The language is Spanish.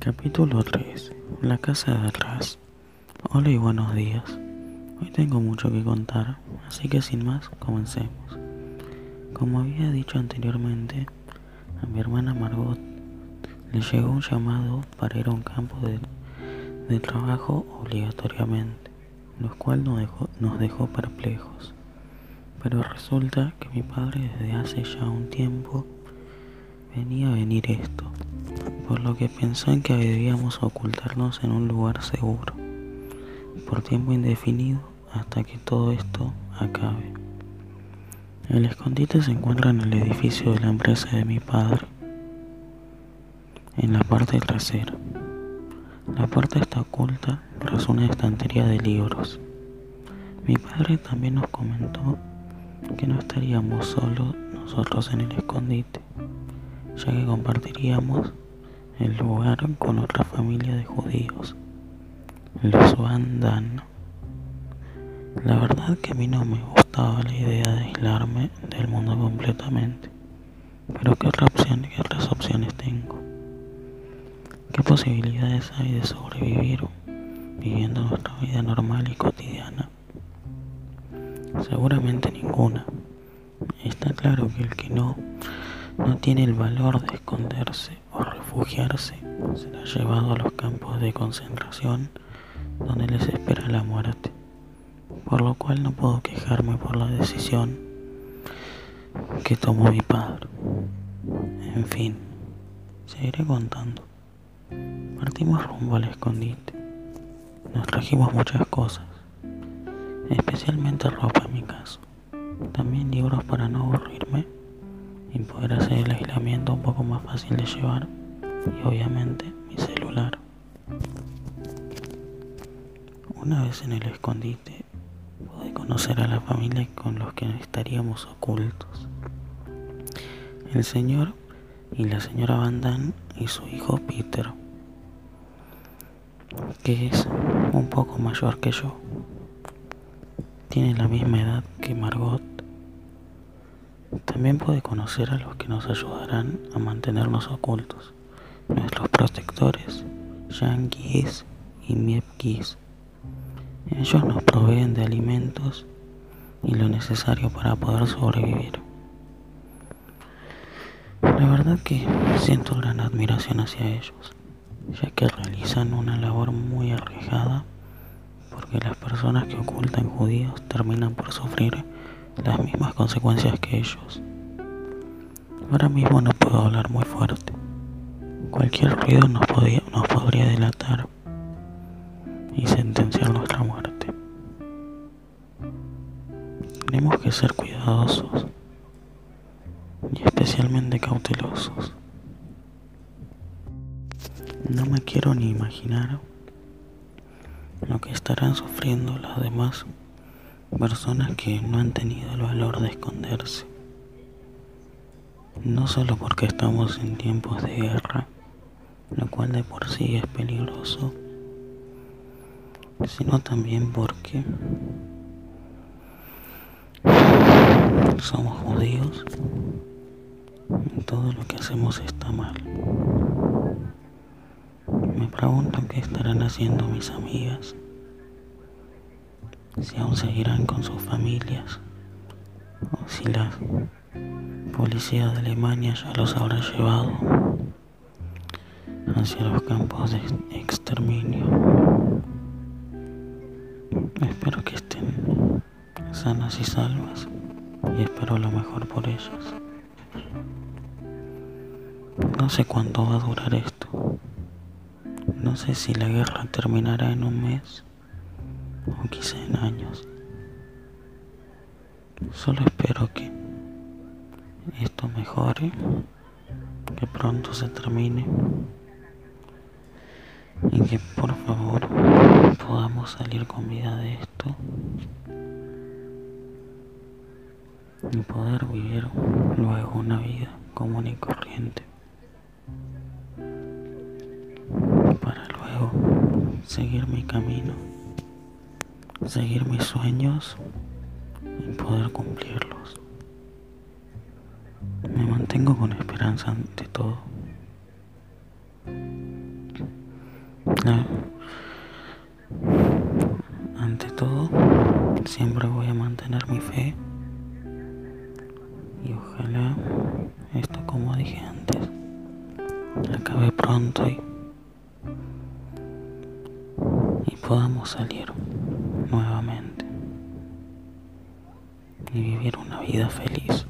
Capítulo 3. La casa de atrás. Hola y buenos días. Hoy tengo mucho que contar, así que sin más, comencemos. Como había dicho anteriormente, a mi hermana Margot le llegó un llamado para ir a un campo de, trabajo obligatoriamente, lo cual nos dejó perplejos. Pero resulta que mi padre desde hace ya un tiempo venía a venir esto por lo que pensó en que debíamos ocultarnos en un lugar seguro, por tiempo indefinido hasta que todo esto acabe. El escondite se encuentra en el edificio de la empresa de mi padre, en la parte trasera. La puerta está oculta tras una estantería de libros. Mi padre también nos comentó que no estaríamos solos nosotros en el escondite, ya que compartiríamos el lugar con otra familia de judíos, los Van La verdad que a mí no me gustaba la idea de aislarme del mundo completamente, pero ¿qué, otra opción, qué otras opciones tengo? ¿Qué posibilidades hay de sobrevivir viviendo nuestra vida normal y cotidiana? Seguramente ninguna. Está claro que el que no no tiene el valor de esconderse o refugiarse, será llevado a los campos de concentración donde les espera la muerte, por lo cual no puedo quejarme por la decisión que tomó mi padre. En fin, seguiré contando. Partimos rumbo al escondite. Nos trajimos muchas cosas, especialmente ropa en mi caso. También libros para no aburrirme y poder hacer el aislamiento un poco más fácil de llevar y obviamente mi celular. Una vez en el escondite pude conocer a la familia con los que estaríamos ocultos. El señor y la señora Van y su hijo Peter, que es un poco mayor que yo. Tiene la misma edad que Margot también puede conocer a los que nos ayudarán a mantenernos ocultos, nuestros protectores, Yankees y Miepkis. Ellos nos proveen de alimentos y lo necesario para poder sobrevivir. La verdad que siento gran admiración hacia ellos, ya que realizan una labor muy arriesgada, porque las personas que ocultan judíos terminan por sufrir las mismas consecuencias que ellos. Ahora mismo no puedo hablar muy fuerte. Cualquier ruido nos, podía, nos podría delatar y sentenciar nuestra muerte. Tenemos que ser cuidadosos y especialmente cautelosos. No me quiero ni imaginar lo que estarán sufriendo las demás personas que no han tenido el valor de esconderse. No solo porque estamos en tiempos de guerra, lo cual de por sí es peligroso, sino también porque somos judíos y todo lo que hacemos está mal. Me pregunto qué estarán haciendo mis amigas si aún seguirán con sus familias o si la policía de Alemania ya los habrá llevado hacia los campos de exterminio. Espero que estén sanas y salvas y espero lo mejor por ellos. No sé cuánto va a durar esto. No sé si la guerra terminará en un mes o quizá en años. Solo espero que esto mejore, que pronto se termine y que por favor podamos salir con vida de esto y poder vivir luego una vida común y corriente para luego seguir mi camino seguir mis sueños y poder cumplirlos. Me mantengo con esperanza ante todo. Ante todo, siempre voy a mantener mi fe y ojalá esto como dije antes acabe pronto y, y podamos salir nuevamente y vivir una vida feliz.